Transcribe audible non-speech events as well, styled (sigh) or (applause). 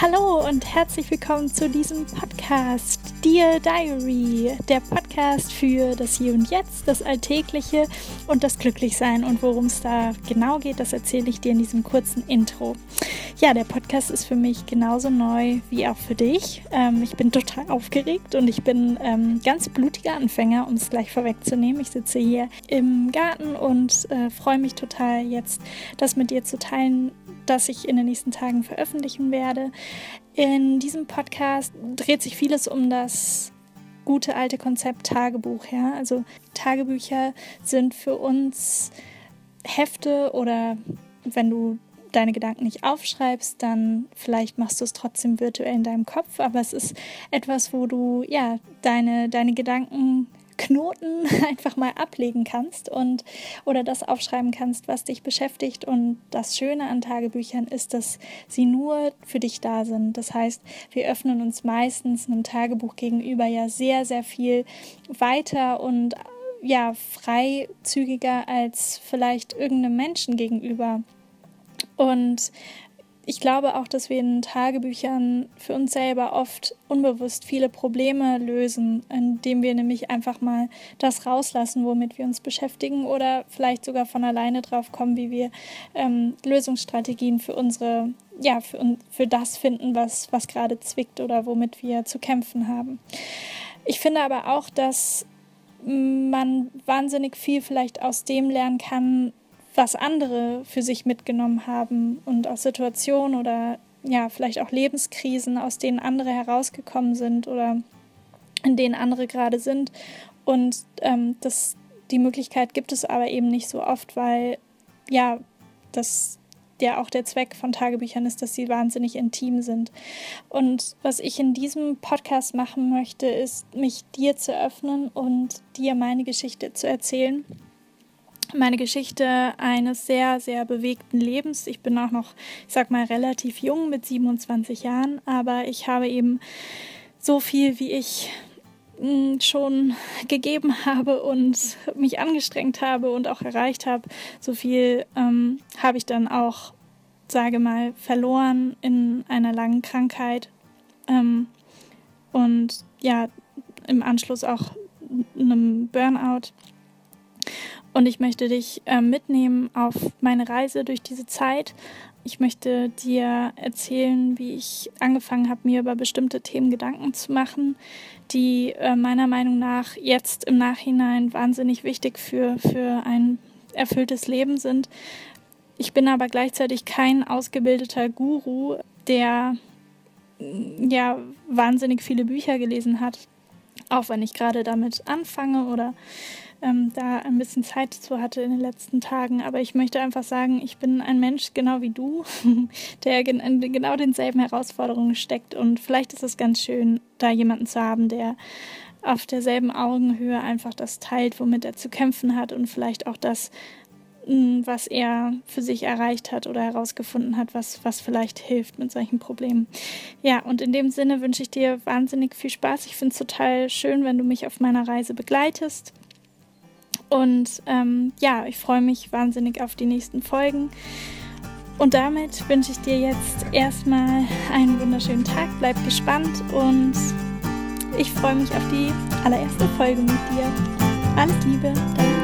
Hallo und herzlich willkommen zu diesem Podcast Dear Diary, der Podcast für das Hier und Jetzt, das Alltägliche und das Glücklichsein. Und worum es da genau geht, das erzähle ich dir in diesem kurzen Intro. Ja, der Podcast ist für mich genauso neu wie auch für dich. Ähm, ich bin total aufgeregt und ich bin ähm, ganz blutiger Anfänger, um es gleich vorwegzunehmen. Ich sitze hier im Garten und äh, freue mich total jetzt, das mit dir zu teilen, das ich in den nächsten Tagen veröffentlichen werde. In diesem Podcast dreht sich vieles um das gute alte Konzept Tagebuch. Ja? Also Tagebücher sind für uns Hefte oder wenn du deine Gedanken nicht aufschreibst, dann vielleicht machst du es trotzdem virtuell in deinem Kopf, aber es ist etwas, wo du ja deine, deine Gedanken Knoten (laughs) einfach mal ablegen kannst und oder das aufschreiben kannst, was dich beschäftigt. Und das Schöne an Tagebüchern ist, dass sie nur für dich da sind. Das heißt, wir öffnen uns meistens einem Tagebuch gegenüber ja sehr, sehr viel weiter und ja, freizügiger als vielleicht irgendeinem Menschen gegenüber. Und ich glaube auch, dass wir in Tagebüchern für uns selber oft unbewusst viele Probleme lösen, indem wir nämlich einfach mal das rauslassen, womit wir uns beschäftigen oder vielleicht sogar von alleine drauf kommen, wie wir ähm, Lösungsstrategien für unsere, ja, für, für das finden, was, was gerade zwickt oder womit wir zu kämpfen haben. Ich finde aber auch, dass man wahnsinnig viel vielleicht aus dem lernen kann, was andere für sich mitgenommen haben und aus Situationen oder ja, vielleicht auch Lebenskrisen, aus denen andere herausgekommen sind oder in denen andere gerade sind. Und ähm, das, die Möglichkeit gibt es aber eben nicht so oft, weil ja, das ja auch der Zweck von Tagebüchern ist, dass sie wahnsinnig intim sind. Und was ich in diesem Podcast machen möchte, ist, mich dir zu öffnen und dir meine Geschichte zu erzählen meine Geschichte eines sehr, sehr bewegten Lebens. Ich bin auch noch, ich sag mal, relativ jung mit 27 Jahren, aber ich habe eben so viel, wie ich hm, schon gegeben habe und mich angestrengt habe und auch erreicht habe, so viel ähm, habe ich dann auch, sage mal, verloren in einer langen Krankheit. Ähm, und ja, im Anschluss auch einem Burnout. Und ich möchte dich äh, mitnehmen auf meine Reise durch diese Zeit. Ich möchte dir erzählen, wie ich angefangen habe, mir über bestimmte Themen Gedanken zu machen, die äh, meiner Meinung nach jetzt im Nachhinein wahnsinnig wichtig für, für ein erfülltes Leben sind. Ich bin aber gleichzeitig kein ausgebildeter Guru, der ja wahnsinnig viele Bücher gelesen hat, auch wenn ich gerade damit anfange oder ähm, da ein bisschen Zeit zu hatte in den letzten Tagen. Aber ich möchte einfach sagen, ich bin ein Mensch genau wie du, (laughs) der in genau denselben Herausforderungen steckt. Und vielleicht ist es ganz schön, da jemanden zu haben, der auf derselben Augenhöhe einfach das teilt, womit er zu kämpfen hat und vielleicht auch das, mm, was er für sich erreicht hat oder herausgefunden hat, was, was vielleicht hilft mit solchen Problemen. Ja, und in dem Sinne wünsche ich dir wahnsinnig viel Spaß. Ich finde es total schön, wenn du mich auf meiner Reise begleitest. Und ähm, ja, ich freue mich wahnsinnig auf die nächsten Folgen. Und damit wünsche ich dir jetzt erstmal einen wunderschönen Tag. Bleib gespannt und ich freue mich auf die allererste Folge mit dir. Alles Liebe, deine